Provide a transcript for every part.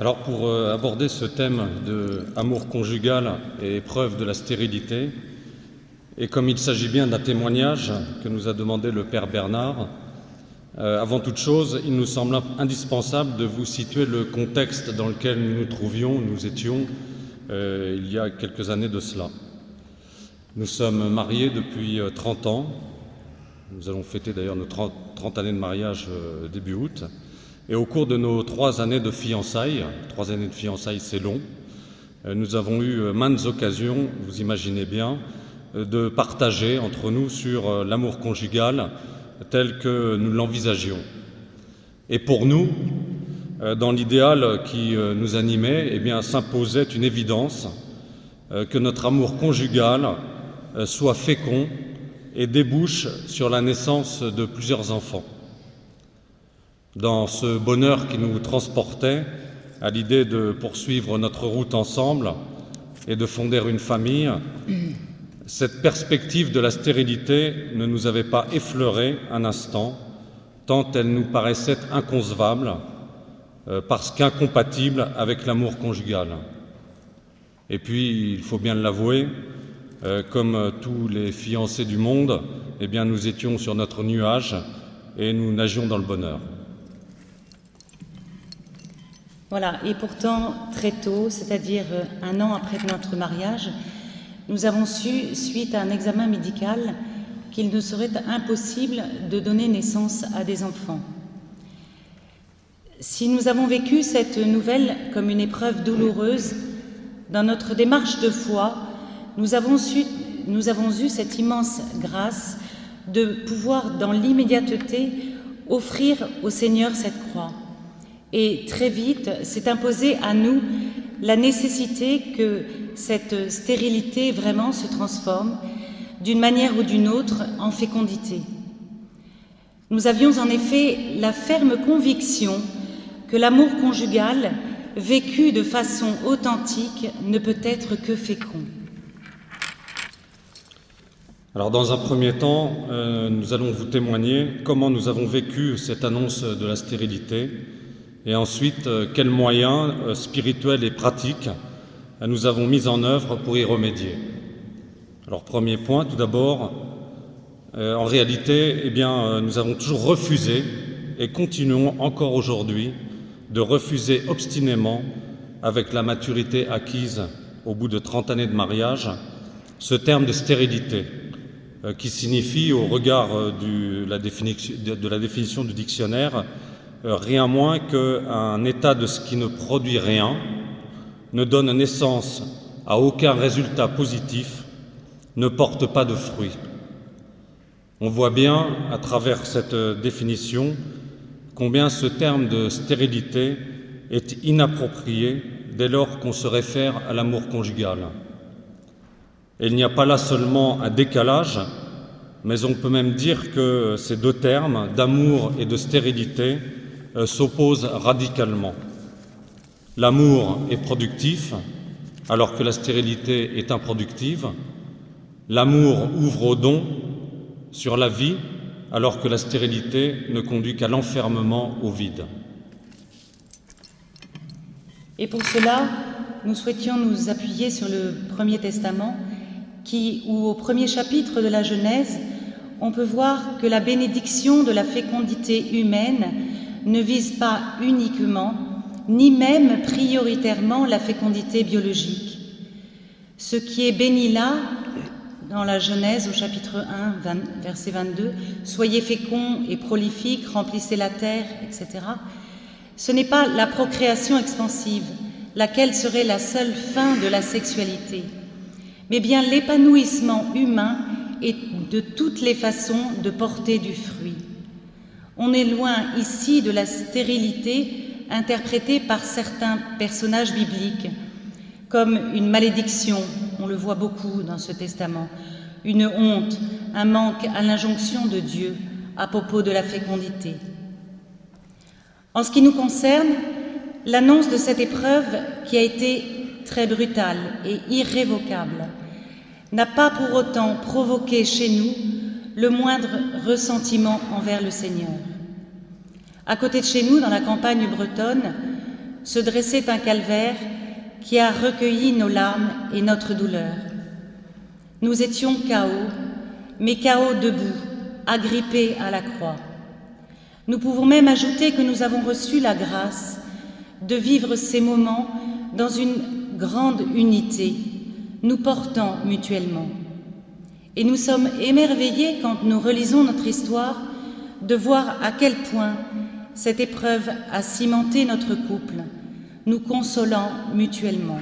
Alors pour euh, aborder ce thème de amour conjugal et épreuve de la stérilité, et comme il s'agit bien d'un témoignage que nous a demandé le Père Bernard, euh, avant toute chose, il nous semble indispensable de vous situer le contexte dans lequel nous nous trouvions, nous étions euh, il y a quelques années de cela. Nous sommes mariés depuis 30 ans, nous allons fêter d'ailleurs nos 30, 30 années de mariage début août, et au cours de nos trois années de fiançailles, trois années de fiançailles c'est long, euh, nous avons eu euh, maintes occasions, vous imaginez bien, euh, de partager entre nous sur l'amour conjugal tel que nous l'envisagions. Et pour nous, dans l'idéal qui nous animait, eh s'imposait une évidence que notre amour conjugal soit fécond et débouche sur la naissance de plusieurs enfants dans ce bonheur qui nous transportait à l'idée de poursuivre notre route ensemble et de fonder une famille, cette perspective de la stérilité ne nous avait pas effleuré un instant, tant elle nous paraissait inconcevable, euh, parce qu'incompatible avec l'amour conjugal. Et puis, il faut bien l'avouer, euh, comme tous les fiancés du monde, eh bien, nous étions sur notre nuage et nous nagions dans le bonheur. Voilà, et pourtant, très tôt, c'est-à-dire euh, un an après notre mariage, nous avons su, suite à un examen médical, qu'il nous serait impossible de donner naissance à des enfants. Si nous avons vécu cette nouvelle comme une épreuve douloureuse, dans notre démarche de foi, nous avons, su, nous avons eu cette immense grâce de pouvoir, dans l'immédiateté, offrir au Seigneur cette croix. Et très vite s'est imposée à nous la nécessité que cette stérilité vraiment se transforme d'une manière ou d'une autre en fécondité. Nous avions en effet la ferme conviction que l'amour conjugal, vécu de façon authentique, ne peut être que fécond. Alors dans un premier temps, euh, nous allons vous témoigner comment nous avons vécu cette annonce de la stérilité et ensuite, euh, quels moyens euh, spirituels et pratiques euh, nous avons mis en œuvre pour y remédier. Alors, premier point, tout d'abord, en réalité, eh nous avons toujours refusé et continuons encore aujourd'hui de refuser obstinément, avec la maturité acquise au bout de 30 années de mariage, ce terme de stérilité, qui signifie, au regard de la définition du dictionnaire, rien moins qu'un état de ce qui ne produit rien, ne donne naissance à aucun résultat positif, ne porte pas de fruits. On voit bien, à travers cette définition, combien ce terme de stérilité est inapproprié dès lors qu'on se réfère à l'amour conjugal. Il n'y a pas là seulement un décalage, mais on peut même dire que ces deux termes, d'amour et de stérilité, euh, s'opposent radicalement. L'amour est productif alors que la stérilité est improductive. L'amour ouvre au don sur la vie alors que la stérilité ne conduit qu'à l'enfermement au vide. Et pour cela, nous souhaitions nous appuyer sur le Premier Testament, qui, où au premier chapitre de la Genèse, on peut voir que la bénédiction de la fécondité humaine ne vise pas uniquement, ni même prioritairement la fécondité biologique. Ce qui est béni là, dans la Genèse au chapitre 1, verset 22, Soyez féconds et prolifiques, remplissez la terre, etc. Ce n'est pas la procréation expansive, laquelle serait la seule fin de la sexualité, mais bien l'épanouissement humain et de toutes les façons de porter du fruit. On est loin ici de la stérilité interprétée par certains personnages bibliques comme une malédiction, on le voit beaucoup dans ce testament, une honte, un manque à l'injonction de Dieu à propos de la fécondité. En ce qui nous concerne, l'annonce de cette épreuve qui a été très brutale et irrévocable n'a pas pour autant provoqué chez nous le moindre ressentiment envers le Seigneur. À côté de chez nous, dans la campagne bretonne, se dressait un calvaire qui a recueilli nos larmes et notre douleur. Nous étions chaos, mais chaos debout, agrippés à la croix. Nous pouvons même ajouter que nous avons reçu la grâce de vivre ces moments dans une grande unité, nous portant mutuellement. Et nous sommes émerveillés quand nous relisons notre histoire de voir à quel point cette épreuve a cimenté notre couple, nous consolant mutuellement.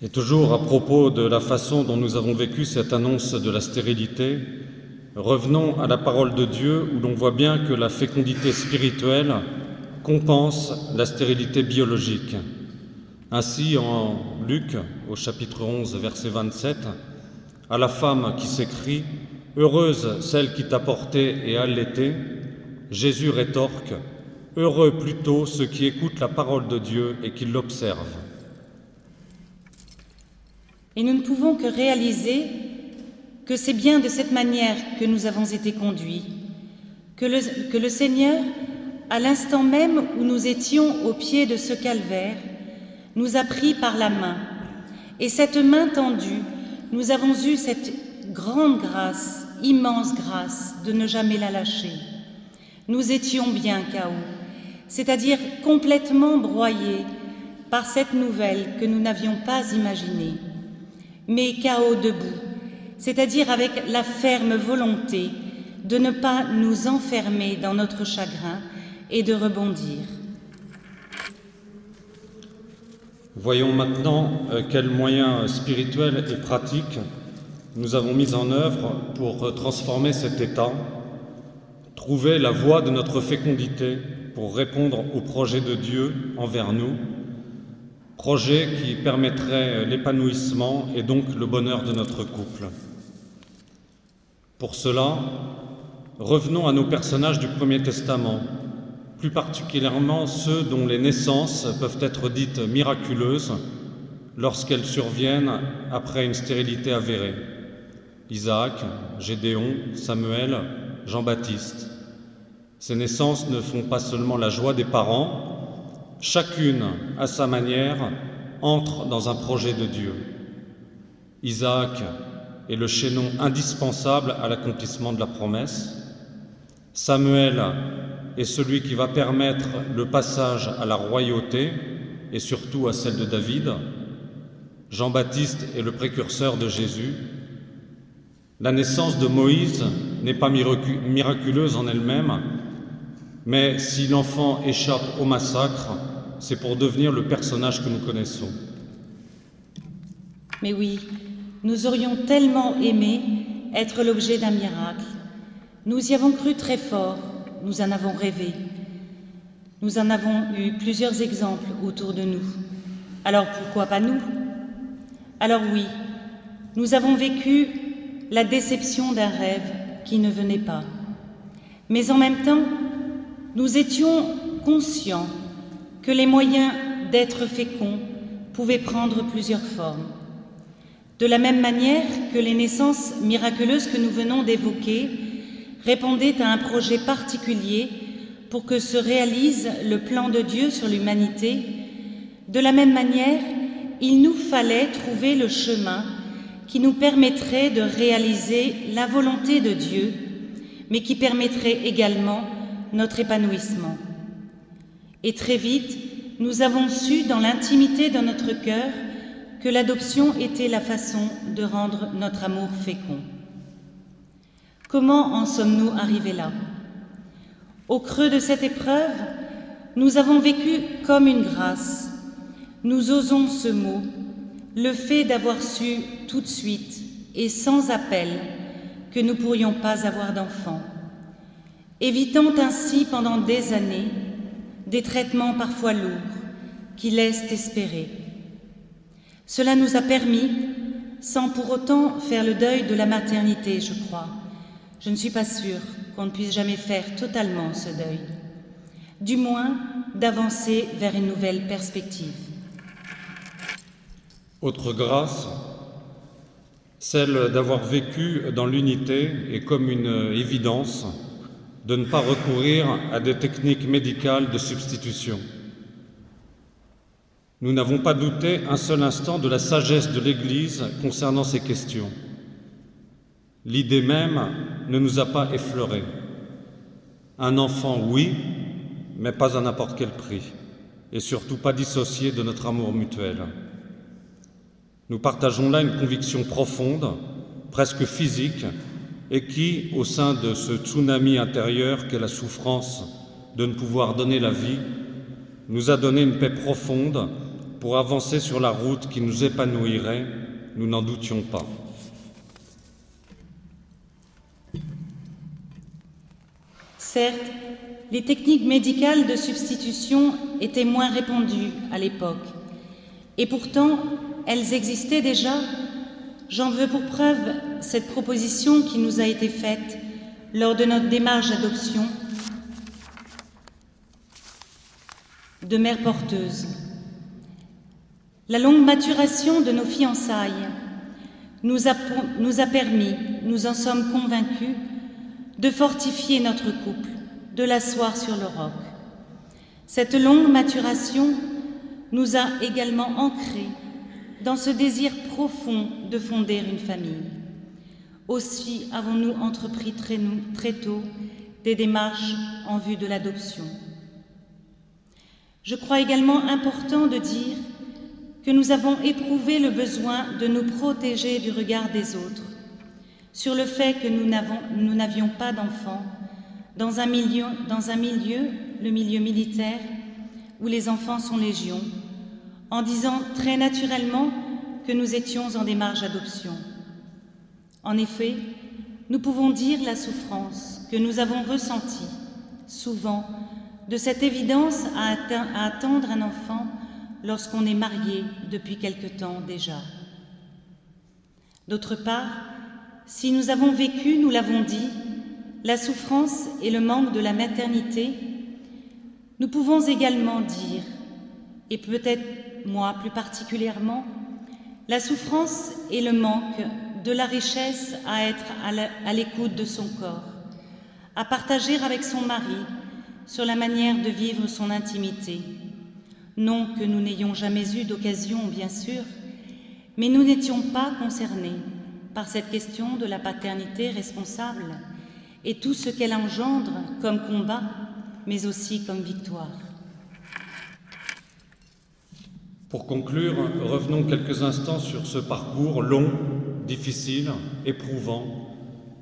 Et toujours à propos de la façon dont nous avons vécu cette annonce de la stérilité, revenons à la parole de Dieu où l'on voit bien que la fécondité spirituelle compense la stérilité biologique. Ainsi, en Luc, au chapitre 11, verset 27, à la femme qui s'écrit Heureuse celle qui t'a porté et allaité, Jésus rétorque Heureux plutôt ceux qui écoutent la parole de Dieu et qui l'observent. Et nous ne pouvons que réaliser que c'est bien de cette manière que nous avons été conduits, que le, que le Seigneur, à l'instant même où nous étions au pied de ce calvaire, nous a pris par la main. Et cette main tendue, nous avons eu cette grande grâce, immense grâce de ne jamais la lâcher. Nous étions bien chaos, c'est-à-dire complètement broyés par cette nouvelle que nous n'avions pas imaginée, mais chaos debout, c'est-à-dire avec la ferme volonté de ne pas nous enfermer dans notre chagrin et de rebondir. Voyons maintenant euh, quels moyens spirituels et pratiques nous avons mis en œuvre pour transformer cet état, trouver la voie de notre fécondité pour répondre au projet de Dieu envers nous, projet qui permettrait l'épanouissement et donc le bonheur de notre couple. Pour cela, revenons à nos personnages du Premier Testament, plus particulièrement ceux dont les naissances peuvent être dites miraculeuses lorsqu'elles surviennent après une stérilité avérée. Isaac, Gédéon, Samuel, Jean-Baptiste. Ces naissances ne font pas seulement la joie des parents, chacune, à sa manière, entre dans un projet de Dieu. Isaac est le chaînon indispensable à l'accomplissement de la promesse. Samuel est celui qui va permettre le passage à la royauté et surtout à celle de David. Jean-Baptiste est le précurseur de Jésus. La naissance de Moïse n'est pas miraculeuse en elle-même, mais si l'enfant échappe au massacre, c'est pour devenir le personnage que nous connaissons. Mais oui, nous aurions tellement aimé être l'objet d'un miracle. Nous y avons cru très fort, nous en avons rêvé. Nous en avons eu plusieurs exemples autour de nous. Alors pourquoi pas nous? Alors oui, nous avons vécu la déception d'un rêve qui ne venait pas. Mais en même temps, nous étions conscients que les moyens d'être féconds pouvaient prendre plusieurs formes. De la même manière que les naissances miraculeuses que nous venons d'évoquer répondait à un projet particulier pour que se réalise le plan de Dieu sur l'humanité, de la même manière, il nous fallait trouver le chemin qui nous permettrait de réaliser la volonté de Dieu, mais qui permettrait également notre épanouissement. Et très vite, nous avons su dans l'intimité de notre cœur que l'adoption était la façon de rendre notre amour fécond. Comment en sommes-nous arrivés là? Au creux de cette épreuve, nous avons vécu comme une grâce. Nous osons ce mot, le fait d'avoir su tout de suite et sans appel que nous pourrions pas avoir d'enfants, évitant ainsi pendant des années des traitements parfois lourds qui laissent espérer. Cela nous a permis, sans pour autant faire le deuil de la maternité, je crois, je ne suis pas sûre qu'on ne puisse jamais faire totalement ce deuil, du moins d'avancer vers une nouvelle perspective. Autre grâce, celle d'avoir vécu dans l'unité et comme une évidence de ne pas recourir à des techniques médicales de substitution. Nous n'avons pas douté un seul instant de la sagesse de l'Église concernant ces questions. L'idée même ne nous a pas effleurés. Un enfant, oui, mais pas à n'importe quel prix, et surtout pas dissocié de notre amour mutuel. Nous partageons là une conviction profonde, presque physique, et qui, au sein de ce tsunami intérieur qu'est la souffrance de ne pouvoir donner la vie, nous a donné une paix profonde pour avancer sur la route qui nous épanouirait, nous n'en doutions pas. Certes, les techniques médicales de substitution étaient moins répandues à l'époque, et pourtant elles existaient déjà. J'en veux pour preuve cette proposition qui nous a été faite lors de notre démarche d'adoption de mère porteuse. La longue maturation de nos fiançailles nous a, permis, nous en sommes convaincus, de fortifier notre couple, de l'asseoir sur le roc. Cette longue maturation nous a également ancrés dans ce désir profond de fonder une famille. Aussi avons-nous entrepris très, très tôt des démarches en vue de l'adoption. Je crois également important de dire que nous avons éprouvé le besoin de nous protéger du regard des autres, sur le fait que nous n'avions pas d'enfants dans un, milieu, dans un milieu, le milieu militaire, où les enfants sont légion, en disant très naturellement que nous étions en démarche d'adoption. En effet, nous pouvons dire la souffrance que nous avons ressentie, souvent, de cette évidence à, à attendre un enfant lorsqu'on est marié depuis quelque temps déjà. D'autre part, si nous avons vécu, nous l'avons dit, la souffrance et le manque de la maternité, nous pouvons également dire, et peut-être moi plus particulièrement, la souffrance et le manque de la richesse à être à l'écoute de son corps, à partager avec son mari sur la manière de vivre son intimité, non que nous n'ayons jamais eu d'occasion, bien sûr, mais nous n'étions pas concernés par cette question de la paternité responsable et tout ce qu'elle engendre comme combat, mais aussi comme victoire. Pour conclure, revenons quelques instants sur ce parcours long, difficile, éprouvant,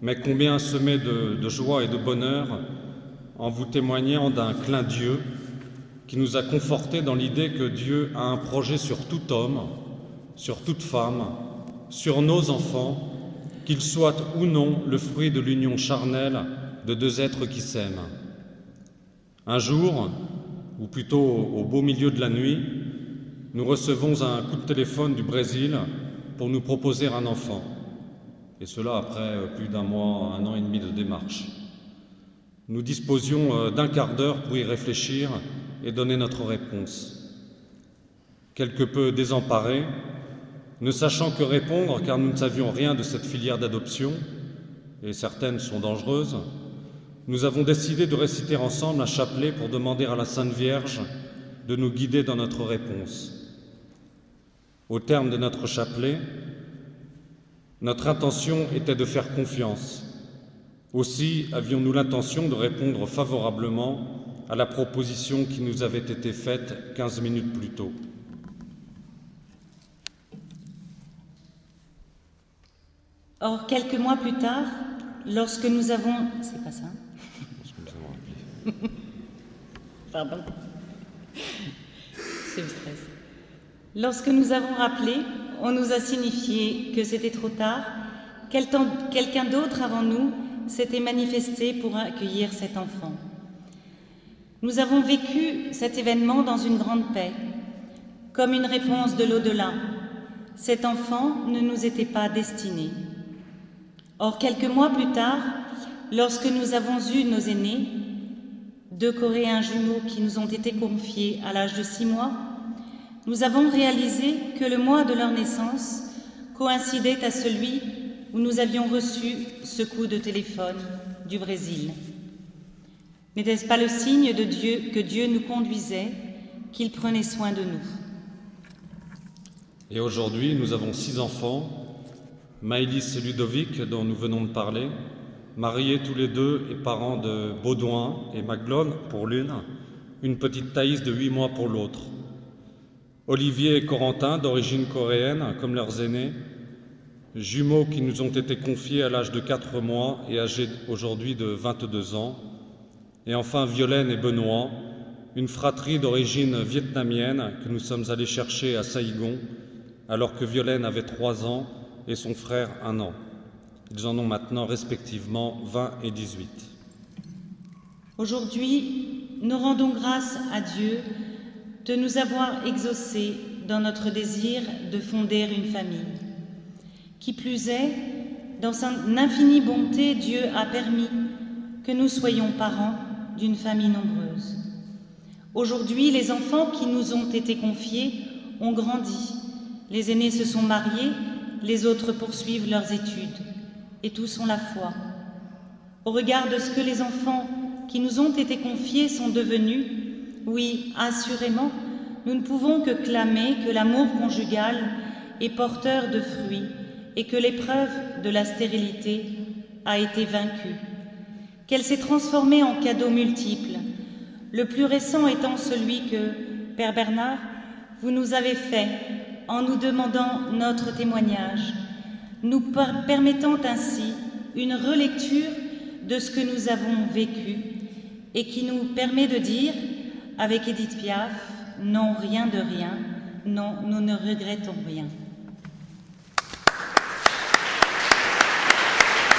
mais combien semé de, joie et de bonheur en vous témoignant d'un clin Dieu qui nous a confortés dans l'idée que Dieu a un projet sur tout homme, sur toute femme, sur nos enfants, qu'ils soient ou non le fruit de l'union charnelle de deux êtres qui s'aiment. Un jour, ou plutôt au beau milieu de la nuit, nous recevons un coup de téléphone du Brésil pour nous proposer un enfant, et cela après plus d'un mois, un an et demi de démarche. Nous disposions euh, d'un quart d'heure pour y réfléchir et donner notre réponse. Quelque peu désemparés, ne sachant que répondre car nous ne savions rien de cette filière d'adoption, et certaines sont dangereuses, nous avons décidé de réciter ensemble un chapelet pour demander à la Sainte Vierge de nous guider dans notre réponse. Au terme de notre chapelet, notre intention était de faire confiance. Aussi avions-nous l'intention de répondre favorablement à la proposition qui nous avait été faite 15 minutes plus tôt. Or, quelques mois plus tard, lorsque nous avons... C'est pas ça? Pardon. C'est le stress. Lorsque nous avons rappelé, on nous a signifié que c'était trop tard, quelqu'un d'autre avant nous s'était manifesté pour accueillir cet enfant. Nous avons vécu cet événement dans une grande paix, comme une réponse de l'au-delà. Cet enfant ne nous était pas destiné. Or, quelques mois plus tard, lorsque nous avons eu nos aînés, deux Coréens jumeaux qui nous ont été confiés à l'âge de six mois, nous avons réalisé que le mois de leur naissance coïncidait à celui où nous avions reçu ce coup de téléphone du Brésil. N'était-ce pas le signe de Dieu que Dieu nous conduisait, qu'il prenait soin de nous? Et aujourd'hui, nous avons six enfants, Maëlys et Ludovic, dont nous venons de parler, mariés tous les deux et parents de Baudouin et Maglone pour l'une, une petite Thaïs de huit mois pour l'autre. Olivier et Corentin, d'origine coréenne, comme leurs aînés, jumeaux qui nous ont été confiés à l'âge de 4 mois et âgés aujourd'hui de 22 ans. Et enfin Violaine et Benoît, une fratrie d'origine vietnamienne que nous sommes allés chercher à Saïgon alors que Violaine avait 3 ans et son frère 1 an. Ils en ont maintenant respectivement 20 et 18. Aujourd'hui, nous rendons grâce à Dieu de nous avoir exaucés dans notre désir de fonder une famille. Qui plus est, dans son infinie bonté, Dieu a permis que nous soyons parents d'une famille nombreuse. Aujourd'hui, les enfants qui nous ont été confiés ont grandi. Les aînés se sont mariés, les autres poursuivent leurs études, et tous ont la foi. Au regard de ce que les enfants qui nous ont été confiés sont devenus, oui, assurément, nous ne pouvons que clamer que l'amour conjugal est porteur de fruits et que l'épreuve de la stérilité a été vaincue, qu'elle s'est transformée en cadeaux multiples, le plus récent étant celui que, Père Bernard, vous nous avez fait en nous demandant notre témoignage, nous permettant ainsi une relecture de ce que nous avons vécu et qui nous permet de dire, avec Édith Piaf, non, rien de rien, non, nous ne regrettons rien.